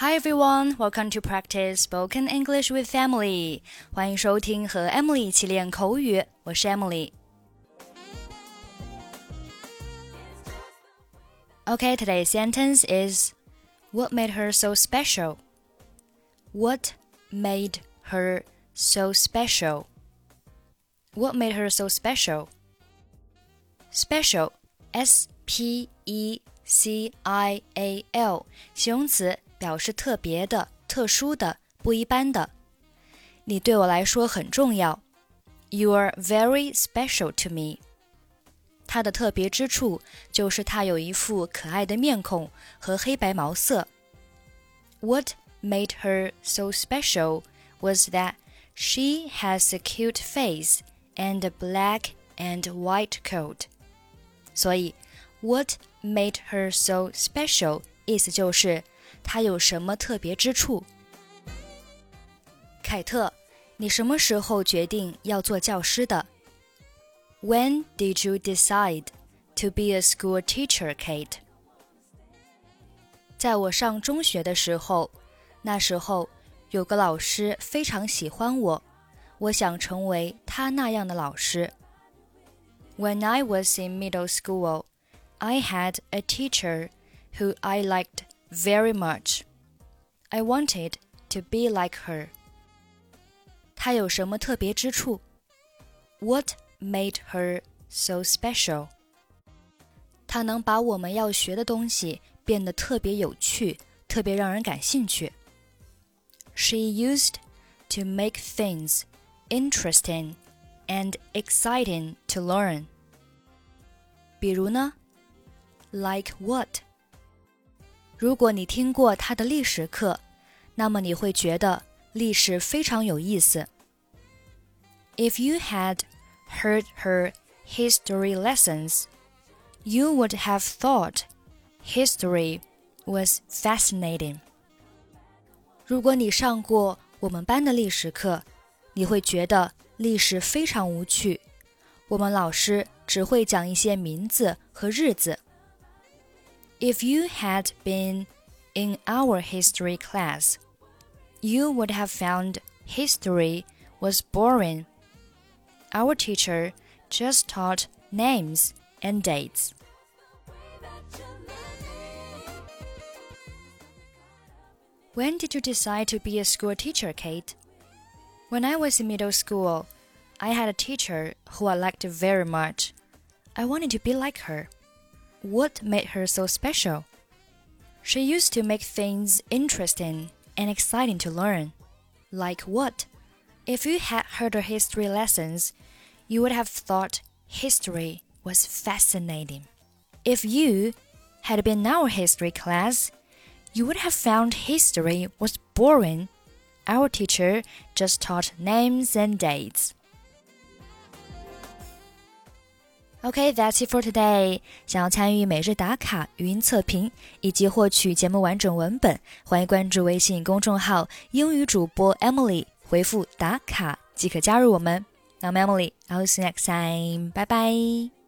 Hi everyone, welcome to practice spoken English with Emily. 欢迎收听和 Emily 一起练口语，我是 Emily。Okay, today's sentence is What made her so special? What made her so special? What made her so special? Special, S P E C I A L，形容词。 表示特别的、特殊的、不一般的。你对我来说很重要。You are very special to me。它的特别之处就是它有一副可爱的面孔和黑白毛色。What made her so special was that she has a cute face and a black and white coat。所以，What made her so special 意思就是 他有什么特别之处？凯特，你什么时候决定要做教师的？When did you decide to be a school teacher, Kate？在我上中学的时候，那时候有个老师非常喜欢我，我想成为他那样的老师。When I was in middle school, I had a teacher who I liked very much. I wanted to be like her. 她有什么特别之处？What made her so special? 她能把我们要学的东西变得特别有趣，特别让人感兴趣。She used to make things interesting and exciting to learn. 比如呢？Like what? 如果你听过他的历史课，那么你会觉得历史非常有意思。If you had heard her history lessons, you would have thought history was fascinating. 如果你上过我们班的历史课，你会觉得历史非常无趣。我们老师只会讲一些名字和日子。 If you had been in our history class, you would have found history was boring. Our teacher just taught names and dates. When did you decide to be a school teacher, Kate? When I was in middle school, I had a teacher who I liked very much. I wanted to be like her. What made her so special? She used to make things interesting and exciting to learn. Like what? If you had heard her history lessons, you would have thought history was fascinating. If you had been in our history class, you would have found history was boring. Our teacher just taught names and dates. Okay, that's it for today. 想要参与每日打卡、语音测评以及获取节目完整文本，欢迎关注微信公众号“英语主播 Emily”，回复“打卡”即可加入我们。I'm Emily. I'll see you next time. Bye bye.